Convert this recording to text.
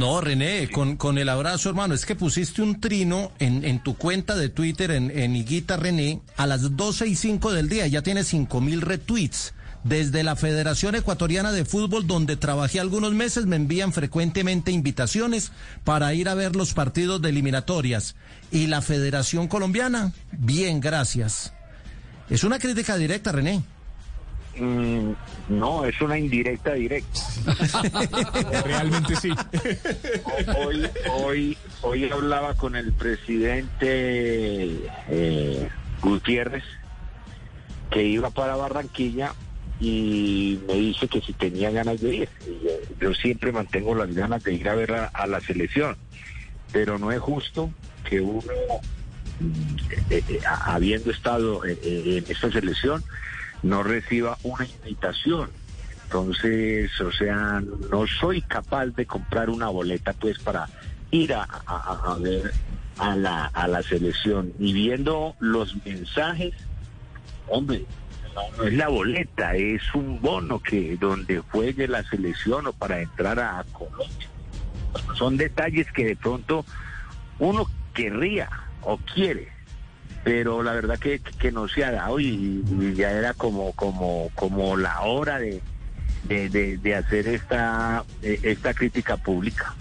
No, René, con, con el abrazo, hermano. Es que pusiste un trino en, en tu cuenta de Twitter, en, en Higuita René, a las 12 y 5 del día. Ya tiene 5 mil retweets. Desde la Federación Ecuatoriana de Fútbol, donde trabajé algunos meses, me envían frecuentemente invitaciones para ir a ver los partidos de eliminatorias. Y la Federación Colombiana, bien, gracias. Es una crítica directa, René. Mm, no, es una indirecta directa. Realmente sí. Hoy, hoy, hoy hablaba con el presidente eh, Gutiérrez que iba para Barranquilla y me dice que si tenía ganas de ir. Yo, siempre mantengo las ganas de ir a ver a, a la selección, pero no es justo que uno, mm, eh, eh, habiendo estado eh, eh, en esta selección, no reciba una invitación. Entonces, o sea, no soy capaz de comprar una boleta pues para ir a, a- ver a la, a la selección. Y viendo los mensajes, hombre, no, no es la boleta, es un bono que donde juegue la selección o para entrar a Colombia. Son detalles que de pronto uno querría o quiere, pero la verdad que, que no se ha dado y, ya era como como como la hora de, de, de- de hacer esta, eh, esta crítica pública.